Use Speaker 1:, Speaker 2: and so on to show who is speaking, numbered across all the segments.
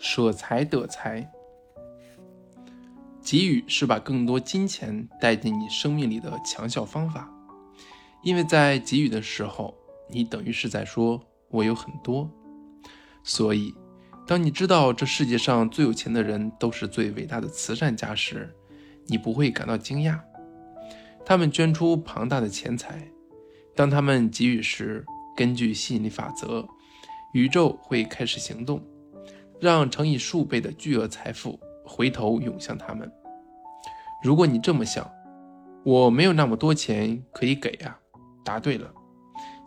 Speaker 1: 舍财得财。给予是把更多金钱带进你生命里的强效方法，因为在给予的时候，你等于是在说“我有很多”。所以，当你知道这世界上最有钱的人都是最伟大的慈善家时，你不会感到惊讶。他们捐出庞大的钱财，当他们给予时，根据吸引力法则，宇宙会开始行动，让乘以数倍的巨额财富回头涌向他们。如果你这么想，我没有那么多钱可以给呀。答对了，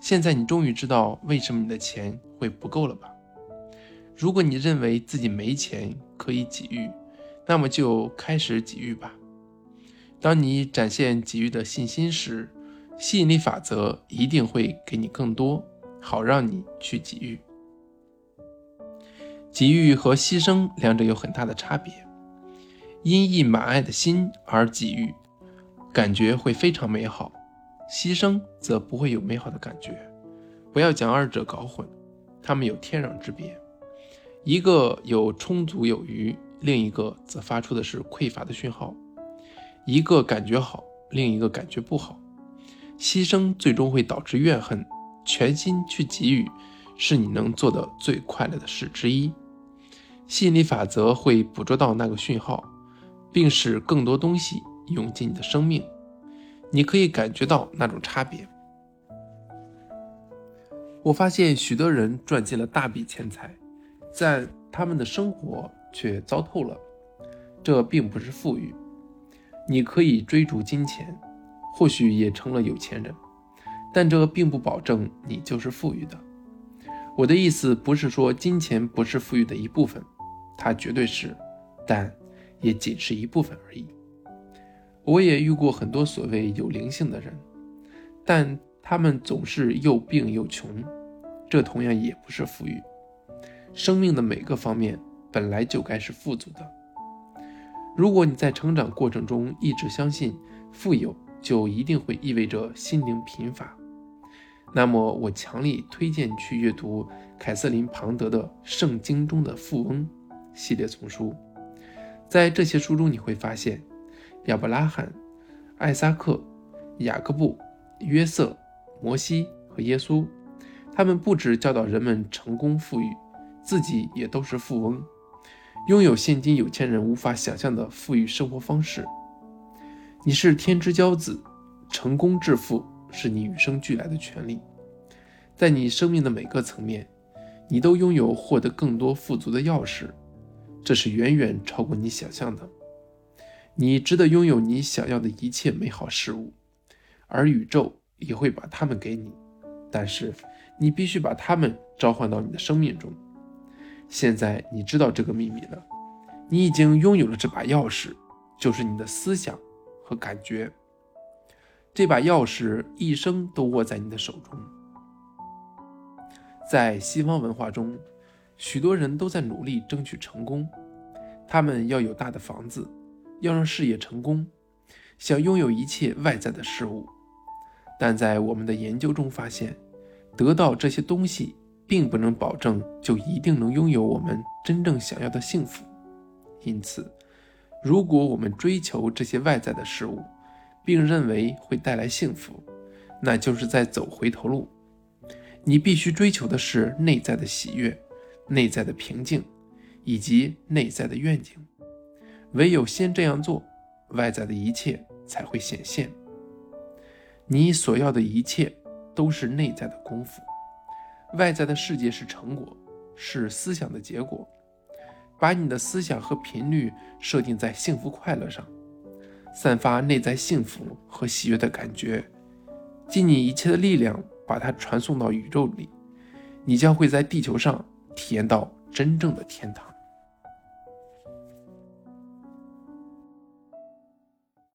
Speaker 1: 现在你终于知道为什么你的钱会不够了吧？如果你认为自己没钱可以给予，那么就开始给予吧。当你展现给予的信心时，吸引力法则一定会给你更多，好让你去给予。给予和牺牲两者有很大的差别。因一满爱的心而给予，感觉会非常美好；牺牲则不会有美好的感觉。不要将二者搞混，它们有天壤之别。一个有充足有余，另一个则发出的是匮乏的讯号。一个感觉好，另一个感觉不好。牺牲最终会导致怨恨，全心去给予是你能做的最快乐的事之一。吸引力法则会捕捉到那个讯号。并使更多东西涌进你的生命，你可以感觉到那种差别。我发现许多人赚进了大笔钱财，但他们的生活却糟透了。这并不是富裕。你可以追逐金钱，或许也成了有钱人，但这并不保证你就是富裕的。我的意思不是说金钱不是富裕的一部分，它绝对是，但。也仅是一部分而已。我也遇过很多所谓有灵性的人，但他们总是又病又穷，这同样也不是富裕。生命的每个方面本来就该是富足的。如果你在成长过程中一直相信富有就一定会意味着心灵贫乏，那么我强力推荐去阅读凯瑟琳·庞德的《圣经中的富翁》系列丛书。在这些书中，你会发现，亚伯拉罕、艾萨克、雅各布、约瑟、摩西和耶稣，他们不止教导人们成功富裕，自己也都是富翁，拥有现今有钱人无法想象的富裕生活方式。你是天之骄子，成功致富是你与生俱来的权利。在你生命的每个层面，你都拥有获得更多富足的钥匙。这是远远超过你想象的。你值得拥有你想要的一切美好事物，而宇宙也会把它们给你。但是，你必须把它们召唤到你的生命中。现在你知道这个秘密了，你已经拥有了这把钥匙，就是你的思想和感觉。这把钥匙一生都握在你的手中。在西方文化中。许多人都在努力争取成功，他们要有大的房子，要让事业成功，想拥有一切外在的事物。但在我们的研究中发现，得到这些东西并不能保证就一定能拥有我们真正想要的幸福。因此，如果我们追求这些外在的事物，并认为会带来幸福，那就是在走回头路。你必须追求的是内在的喜悦。内在的平静，以及内在的愿景，唯有先这样做，外在的一切才会显现。你所要的一切都是内在的功夫，外在的世界是成果，是思想的结果。把你的思想和频率设定在幸福快乐上，散发内在幸福和喜悦的感觉，尽你一切的力量把它传送到宇宙里，你将会在地球上。体验到真正的天堂。